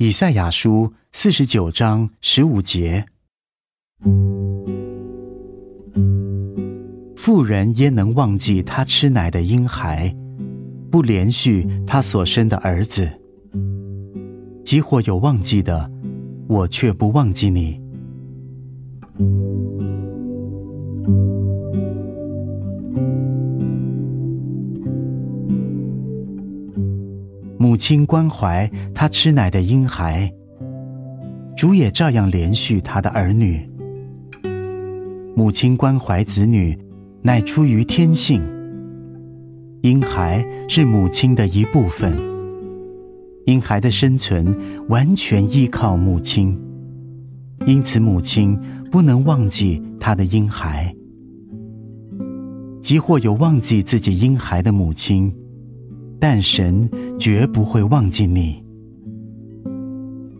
以赛亚书四十九章十五节：妇人焉能忘记她吃奶的婴孩，不连续她所生的儿子？即或有忘记的，我却不忘记你。母亲关怀他吃奶的婴孩，主也照样连续他的儿女。母亲关怀子女，乃出于天性。婴孩是母亲的一部分，婴孩的生存完全依靠母亲，因此母亲不能忘记他的婴孩。即或有忘记自己婴孩的母亲。但神绝不会忘记你，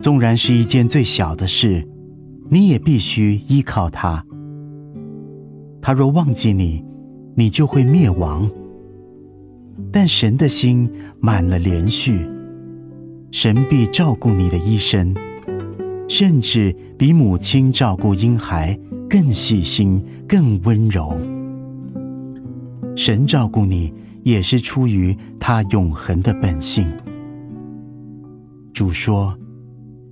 纵然是一件最小的事，你也必须依靠他。他若忘记你，你就会灭亡。但神的心满了连续，神必照顾你的一生，甚至比母亲照顾婴孩更细心、更温柔。神照顾你。也是出于他永恒的本性。主说：“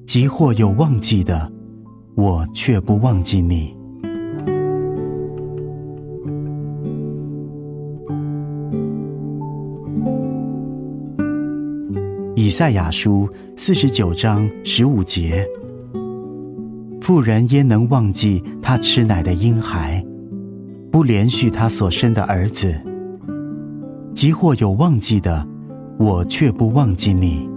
即或有忘记的，我却不忘记你。”以赛亚书四十九章十五节：妇人焉能忘记她吃奶的婴孩，不连续他所生的儿子？即或有忘记的，我却不忘记你。